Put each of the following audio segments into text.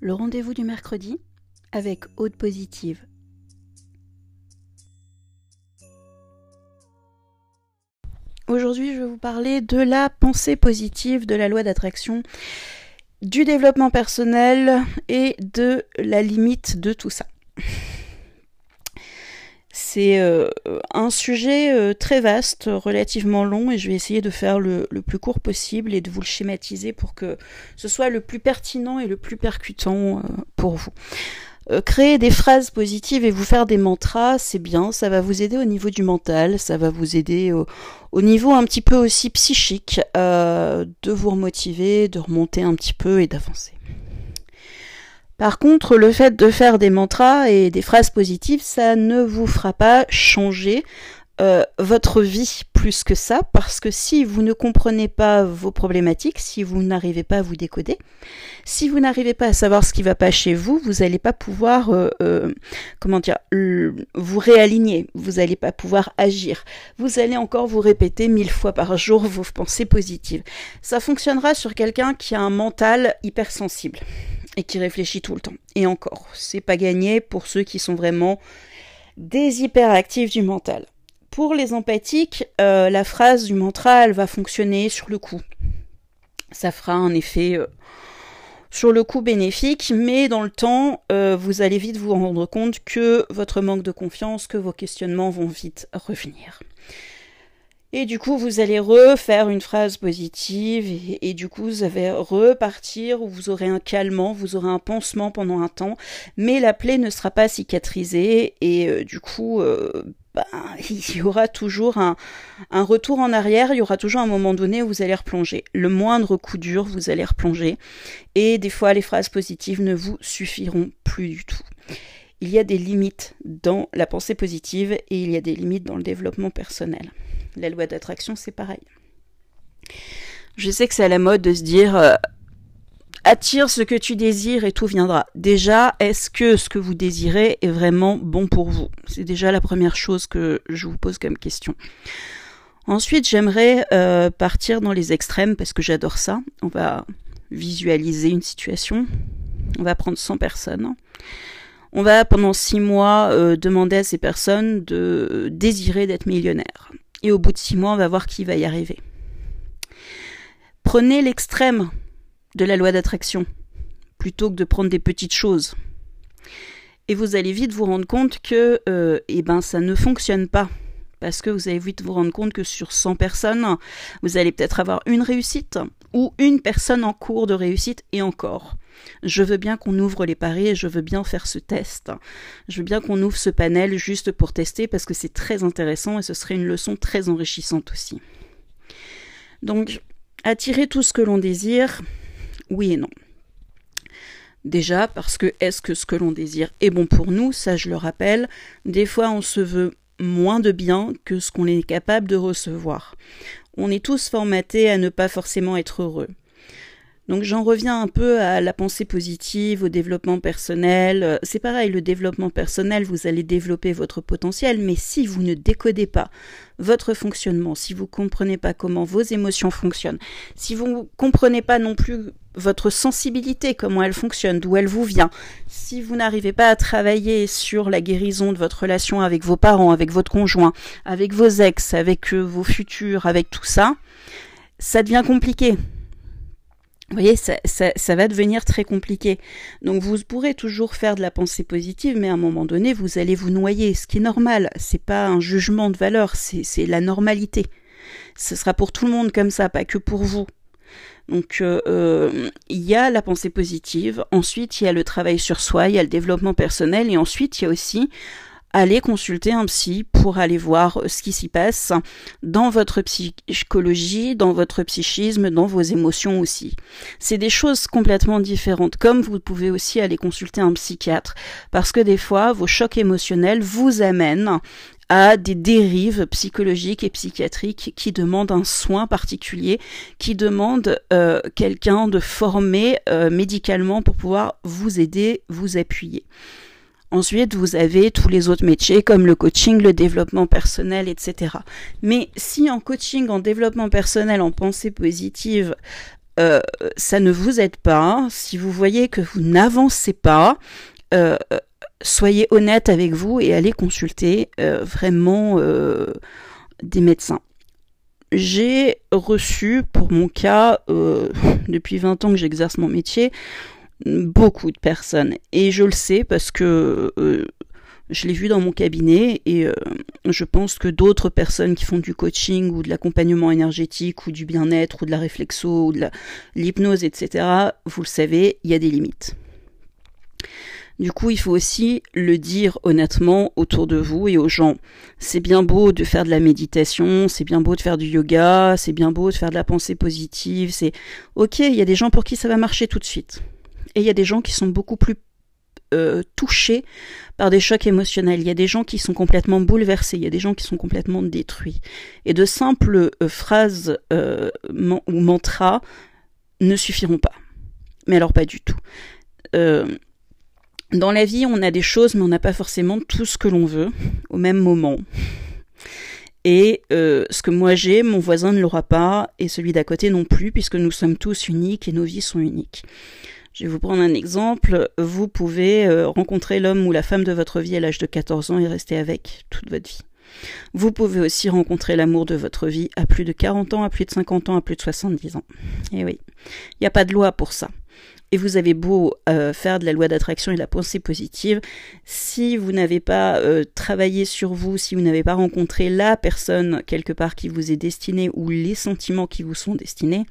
le rendez-vous du mercredi avec Haute Positive. Aujourd'hui, je vais vous parler de la pensée positive, de la loi d'attraction, du développement personnel et de la limite de tout ça. C'est euh, un sujet euh, très vaste, relativement long, et je vais essayer de faire le, plus court possible et de vous le schématiser pour que ce soit le plus pertinent et le plus percutant euh, pour vous. créer des phrases positives et vous faire des mantras, c'est bien, ça va vous aider au niveau du mental, ça va vous aider au, niveau un petit peu aussi psychique de vous remotiver, de remonter un petit peu et d'avancer. Par contre, le fait de faire des mantras et des phrases positives, ça ne vous fera pas changer euh, votre vie plus que ça, parce que si vous ne comprenez pas vos problématiques, si vous n'arrivez pas à vous décoder, si vous n'arrivez pas à savoir ce qui va pas chez vous, vous n'allez pas pouvoir, euh, euh, comment dire, vous réaligner, vous n'allez pas pouvoir agir. Vous allez encore vous répéter mille fois par jour vos pensées positives. Ça fonctionnera sur quelqu'un qui a un mental hypersensible et qui réfléchit tout le temps. Et encore, c'est pas gagné pour ceux qui sont vraiment des hyperactifs du mental. Pour les empathiques, euh, la phrase du mantra, elle va fonctionner sur le coup. Ça fera un effet euh, sur le coup bénéfique, mais dans le temps, euh, vous allez vite vous rendre compte que votre manque de confiance, que vos questionnements vont vite revenir. Et du coup, vous allez refaire une phrase positive et, du coup, vous allez repartir où vous aurez un calmant, vous aurez un pansement pendant un temps, mais la plaie ne sera pas cicatrisée et euh, du coup, euh, ben, il y aura toujours un, retour en arrière, il y aura toujours un moment donné où vous allez replonger. Le moindre coup dur, vous allez replonger et des fois, les phrases positives ne vous suffiront plus du tout. Il y a des limites dans la pensée positive et il y a des limites dans le développement personnel. La loi d'attraction, c'est pareil. Je sais que c'est à la mode de se dire euh, attire ce que tu désires et tout viendra. Déjà, est-ce que ce que vous désirez est vraiment bon pour vous? C'est déjà la première chose que je vous pose comme question. Ensuite, j'aimerais euh, partir dans les extrêmes parce que j'adore ça. On va visualiser une situation. On va prendre 100 personnes. On va pendant 6 mois euh, demander à ces personnes de désirer d'être millionnaires et au bout de six mois, on va voir qui va y arriver. Prenez l'extrême de la loi d'attraction, plutôt que de prendre des petites choses. Et vous allez vite vous rendre compte que euh, eh ben, ça ne fonctionne pas. Parce que vous allez vite vous rendre compte que sur 100 personnes, vous allez peut-être avoir une réussite ou une personne en cours de réussite et encore. Je veux bien qu'on ouvre les paris et je veux bien faire ce test. Je veux bien qu'on ouvre ce panel juste pour tester parce que c'est très intéressant et ce serait une leçon très enrichissante aussi. Donc, attirer tout ce que l'on désire, oui et non. Déjà parce que est-ce que ce que l'on désire est bon pour nous? Ça, je le rappelle. Des fois, on se veut moins de bien que ce qu'on est capable de recevoir. On est tous formatés à ne pas forcément être heureux. Donc j'en reviens un peu à la pensée positive, au développement personnel. C'est pareil, le développement personnel, vous allez développer votre potentiel, mais si vous ne décodez pas votre fonctionnement, si vous comprenez pas comment vos émotions fonctionnent, si vous ne comprenez pas non plus votre sensibilité, comment elle fonctionne, d'où elle vous vient, si vous n'arrivez pas à travailler sur la guérison de votre relation avec vos parents, avec votre conjoint, avec vos ex, avec euh, vos futurs, avec tout ça, ça devient compliqué. Vous voyez, ça, ça, va devenir très compliqué. Donc vous pourrez toujours faire de la pensée positive, mais à un moment donné, vous allez vous noyer, ce qui est normal. C'est pas un jugement de valeur, c'est la normalité. Ce sera pour tout le monde comme ça, pas que pour vous. Donc euh, euh, il y a la pensée positive, ensuite il y a le travail sur soi, il y a le développement personnel, et ensuite il y a aussi allez consulter un psy pour aller voir euh, ce qui s'y passe dans votre psychologie, dans votre psychisme, dans vos émotions aussi. C'est des choses complètement différentes, comme vous pouvez aussi aller consulter un psychiatre, parce que des fois, vos chocs émotionnels vous amènent à des dérives psychologiques et psychiatriques qui demandent un soin particulier, qui demandent euh, quelqu'un de formé euh, médicalement pour pouvoir vous aider, vous appuyer. Ensuite, vous avez tous les autres métiers comme le coaching, le développement personnel, etc. Mais si en coaching, en développement personnel, en pensée positive, euh, ça ne vous aide pas, si vous voyez que vous n'avancez pas, euh, soyez honnête avec vous et allez consulter vraiment des médecins. J'ai reçu, pour mon cas, depuis 20 ans que j'exerce mon métier, beaucoup de personnes. Et je le sais parce que je l'ai vu dans mon cabinet et euh, je pense que d'autres personnes qui font du coaching ou de l'accompagnement énergétique ou du bien-être ou de la réflexo ou de l'hypnose, etc., vous le savez, il y a des limites. Du coup, il faut aussi le dire honnêtement autour de vous et aux gens. C'est bien beau de faire de la méditation, c'est bien beau de faire du yoga, c'est bien beau de faire de la pensée positive, c'est ok, il y a des gens pour qui ça va marcher tout de suite. Et il y a des gens qui sont beaucoup plus euh, touchés par des chocs émotionnels. Il y a des gens qui sont complètement bouleversés, il y a des gens qui sont complètement détruits. Et de simples euh, phrases euh, ou mantras ne suffiront pas. Mais alors pas du tout. dans la vie, on a des choses, mais on n'a pas forcément tout ce que l'on veut au même moment. Et ce que moi j'ai, mon voisin ne l'aura pas, et celui d'à côté non plus, puisque nous sommes tous uniques et nos vies sont uniques. Je vais vous prendre un exemple. Vous pouvez euh, rencontrer l'homme ou la femme de votre vie à l'âge de 14 ans et rester avec toute votre vie. Vous pouvez aussi rencontrer l'amour de votre vie à plus de 40 ans, à plus de 50 ans, à plus de 70 ans. Et oui, il n'y a pas de loi pour ça. Et vous avez beau euh, faire de la loi d'attraction et de la pensée positive, si vous n'avez pas euh, travaillé sur vous, si vous n'avez pas rencontré la personne quelque part qui vous est destinée ou les sentiments qui vous sont destinés,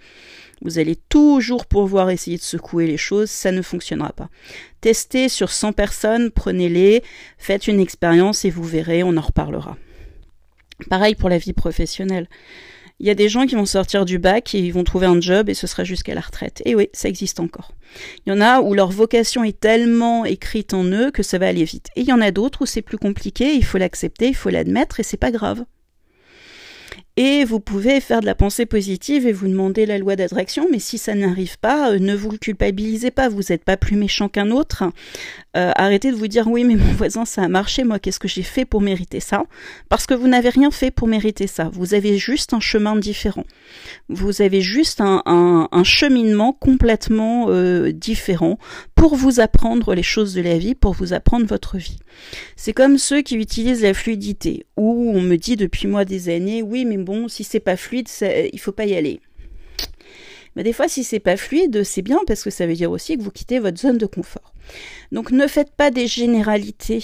vous allez toujours pouvoir essayer de secouer les choses, ça ne fonctionnera pas. Testez sur 100 personnes, prenez-les, faites une expérience et vous verrez, on en reparlera. Pareil pour la vie professionnelle. Il y a des gens qui vont sortir du bac et ils vont trouver un job et ce sera jusqu'à la retraite. Et oui, ça existe encore. Il y en a où leur vocation est tellement écrite en eux que ça va aller vite. Et il y en a d'autres où c'est plus compliqué, il faut l'accepter, il faut l'admettre et c'est pas grave. Et vous pouvez faire de la pensée positive et vous demander la loi d'attraction, mais si ça n'arrive pas, euh, ne vous culpabilisez pas, vous n'êtes pas plus méchant qu'un autre. Euh, arrêtez de vous dire oui mais mon voisin ça a marché, moi qu'est-ce que j'ai fait pour mériter ça? Parce que vous n'avez rien fait pour mériter ça, vous avez juste un chemin différent. Vous avez juste un, cheminement complètement euh, différent pour vous apprendre les choses de la vie, pour vous apprendre votre vie. C'est comme ceux qui utilisent la fluidité, où on me dit depuis moi des années, oui mais bon, si c'est pas fluide, il faut pas y aller. Mais des fois, si c'est pas fluide, c'est bien parce que ça veut dire aussi que vous quittez votre zone de confort. Donc ne faites pas des généralités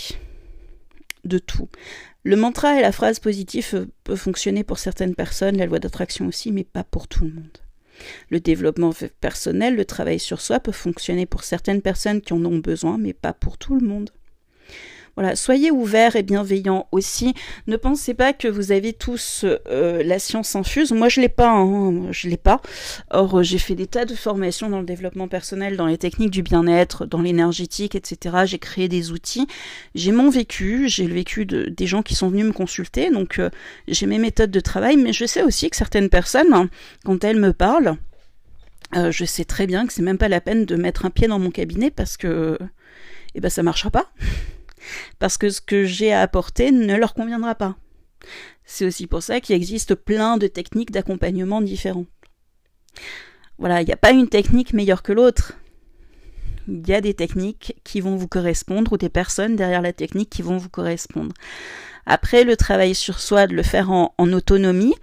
de tout. Le mantra et la phrase positive peuvent fonctionner pour certaines personnes, la loi d'attraction aussi, mais pas pour tout le monde. Le développement personnel, le travail sur soi peut fonctionner pour certaines personnes qui en ont besoin, mais pas pour tout le monde. Voilà, soyez ouverts et bienveillants aussi. Ne pensez pas que vous avez tous euh, la science infuse. Moi, je l'ai pas. Hein, je l'ai pas. Or, euh, j'ai fait des tas de formations dans le développement personnel, dans les techniques du bien-être, dans l'énergétique, etc. J'ai créé des outils. J'ai mon vécu. J'ai le vécu de, des gens qui sont venus me consulter. Donc, euh, j'ai mes méthodes de travail. Mais je sais aussi que certaines personnes, quand elles me parlent, je sais très bien que c'est même pas la peine de mettre un pied dans mon cabinet parce que, eh ben, ça marchera pas parce que ce que j'ai à apporter ne leur conviendra pas. C'est aussi pour ça qu'il existe plein de techniques d'accompagnement différentes. Voilà, il n'y a pas une technique meilleure que l'autre. Il y a des techniques qui vont vous correspondre ou des personnes derrière la technique qui vont vous correspondre. Après, le travail sur soi, de le faire en, autonomie,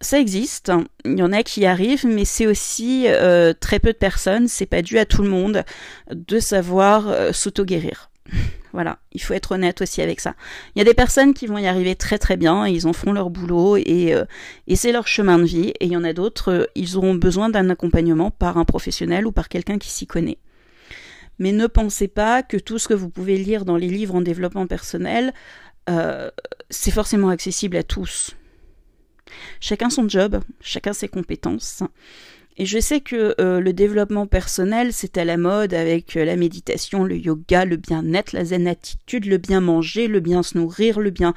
ça existe. Il y en a qui arrivent, mais c'est aussi euh, très peu de personnes. C'est pas dû à tout le monde de savoir euh, s'auto-guérir. Voilà, il faut être honnête aussi avec ça. Il y a des personnes qui vont y arriver très très bien, ils en font leur boulot et, euh, et c'est leur chemin de vie. Et il y en a d'autres, euh, ils auront besoin d'un accompagnement par un professionnel ou par quelqu'un qui s'y connaît. Mais ne pensez pas que tout ce que vous pouvez lire dans les livres en développement personnel, euh, c'est forcément accessible à tous. Chacun son job, chacun ses compétences. Et je sais que euh, le développement personnel, c'est à la mode avec euh, la méditation, le yoga, le bien-être, la zen attitude, le bien manger, le bien se nourrir, le bien...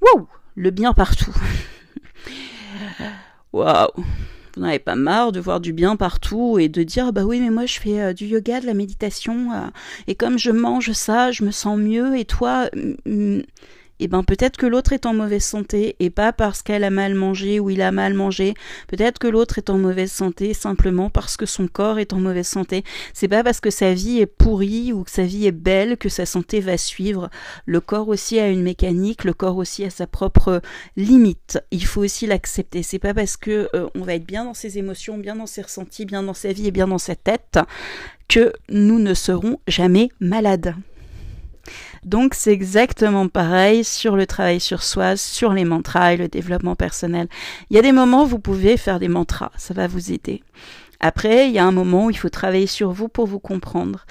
Waouh Le bien partout. Waouh Vous n'avez pas marre de voir du bien partout et de dire bah oui mais moi je fais euh, du yoga, de la méditation et comme je mange ça, je me sens mieux et toi et eh ben peut-être que l'autre est en mauvaise santé et pas parce qu'elle a mal mangé ou il a mal mangé. Peut-être que l'autre est en mauvaise santé simplement parce que son corps est en mauvaise santé. C'est pas parce que sa vie est pourrie ou que sa vie est belle que sa santé va suivre. Le corps aussi a une mécanique, le corps aussi a sa propre limite. Il faut aussi l'accepter. C'est pas parce que euh, on va être bien dans ses émotions, bien dans ses ressentis, bien dans sa vie et bien dans sa tête que nous ne serons jamais malades. Donc c'est exactement pareil sur le travail sur soi, sur les mantras et le développement personnel. Il y a des moments où vous pouvez faire des mantras, ça va vous aider. Après, il y a un moment où il faut travailler sur vous pour vous comprendre.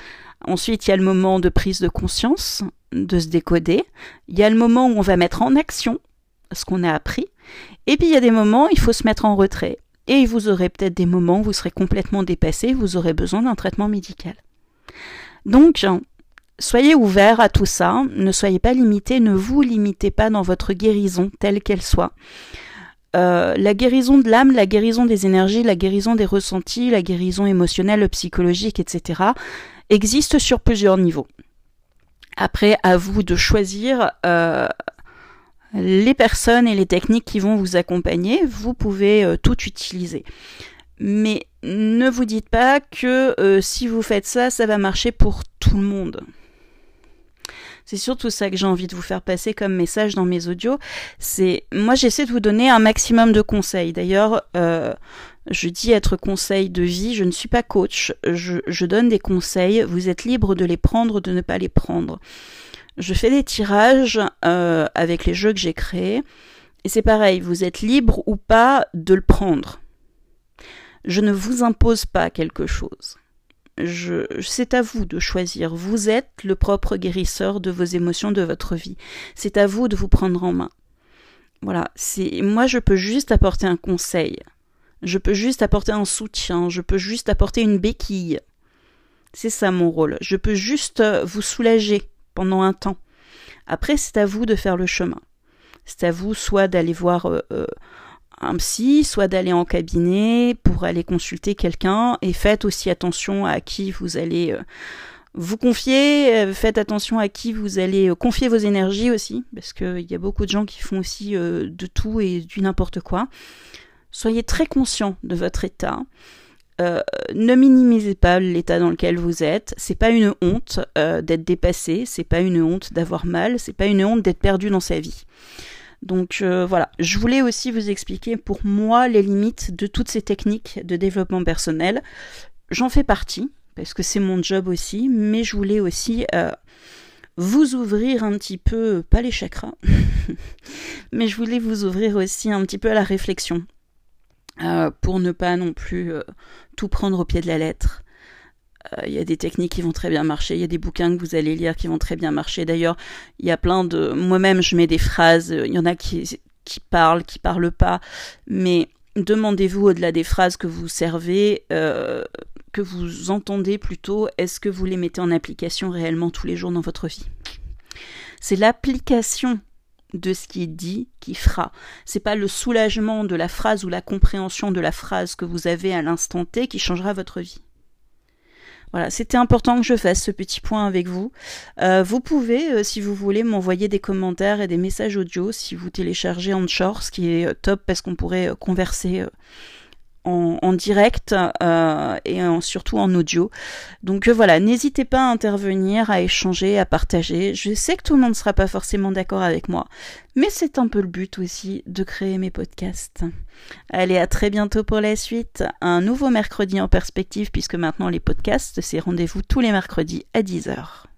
Ensuite, il y a le moment de prise de conscience, de se décoder. Il y a le moment où on va mettre en action ce qu'on a appris. Et puis il y a des moments où il faut se mettre en retrait. Et vous aurez peut-être des moments où vous serez complètement dépassé, vous aurez besoin d'un traitement médical. Donc, Soyez ouverts à tout ça, ne soyez pas limités, ne vous limitez pas dans votre guérison, telle qu'elle soit. Euh, la guérison de l'âme, la guérison des énergies, la guérison des ressentis, la guérison émotionnelle, psychologique, etc., existe sur plusieurs niveaux. Après, à vous de choisir euh, les personnes et les techniques qui vont vous accompagner. Vous pouvez euh, tout utiliser. Mais ne vous dites pas que si vous faites ça, ça va marcher pour tout le monde. C'est surtout ça que j'ai envie de vous faire passer comme message dans mes audios. C'est moi j'essaie de vous donner un maximum de conseils. D'ailleurs, euh, je dis être conseil de vie. Je ne suis pas coach. Je, donne des conseils. Vous êtes libre de les prendre, de ne pas les prendre. Je fais des tirages euh, avec les jeux que j'ai créés. Et c'est pareil, vous êtes libre ou pas de le prendre. Je ne vous impose pas quelque chose c'est à vous de choisir. Vous êtes le propre guérisseur de vos émotions, de votre vie. C'est à vous de vous prendre en main. Voilà, c'est moi je peux juste apporter un conseil. Je peux juste apporter un soutien, je peux juste apporter une béquille. C'est ça mon rôle. Je peux juste vous soulager pendant un temps. Après, c'est à vous de faire le chemin. C'est à vous soit d'aller voir euh, euh, un psy, soit d'aller en cabinet pour aller consulter quelqu'un et faites aussi attention à qui vous allez euh, vous confier, euh, faites attention à qui vous allez euh, confier vos énergies aussi, parce qu'il y a beaucoup de gens qui font aussi de tout et du n'importe quoi. Soyez très conscient de votre état. ne minimisez pas l'état dans lequel vous êtes. C'est pas une honte d'être dépassé, c'est pas une honte d'avoir mal, c'est pas une honte d'être perdu dans sa vie. Donc euh, voilà, je voulais aussi vous expliquer pour moi les limites de toutes ces techniques de développement personnel. J'en fais partie, parce que c'est mon job aussi, mais je voulais aussi euh, vous ouvrir un petit peu, pas les chakras, mais je voulais vous ouvrir aussi un petit peu à la réflexion, euh, pour ne pas non plus tout prendre au pied de la lettre. Euh, il y a des techniques qui vont très bien marcher, il y a des bouquins que vous allez lire qui vont très bien marcher. D'ailleurs, il y a plein de... Moi-même, je mets des phrases, il y en a qui, qui parlent, qui parlent pas, mais demandez-vous au-delà des phrases que vous servez, euh, que vous entendez plutôt, est-ce que vous les mettez en application réellement tous les jours dans votre vie? C'est l'application de ce qui est dit qui fera. C'est pas le soulagement de la phrase ou la compréhension de la phrase que vous avez à l'instant T qui changera votre vie. Voilà, c'était important que je fasse ce petit point avec vous. Euh, vous pouvez, euh, si vous voulez, m'envoyer des commentaires et des messages audio si vous téléchargez Anchor, ce qui est euh, top parce qu'on pourrait converser en, direct euh, et surtout en audio. Donc euh, voilà, n'hésitez pas à intervenir, à échanger, à partager. Je sais que tout le monde ne sera pas forcément d'accord avec moi, mais c'est un peu le but aussi de créer mes podcasts. Allez, à très bientôt pour la suite. Un nouveau mercredi en perspective puisque maintenant les podcasts, c'est rendez-vous tous les mercredis à 10h.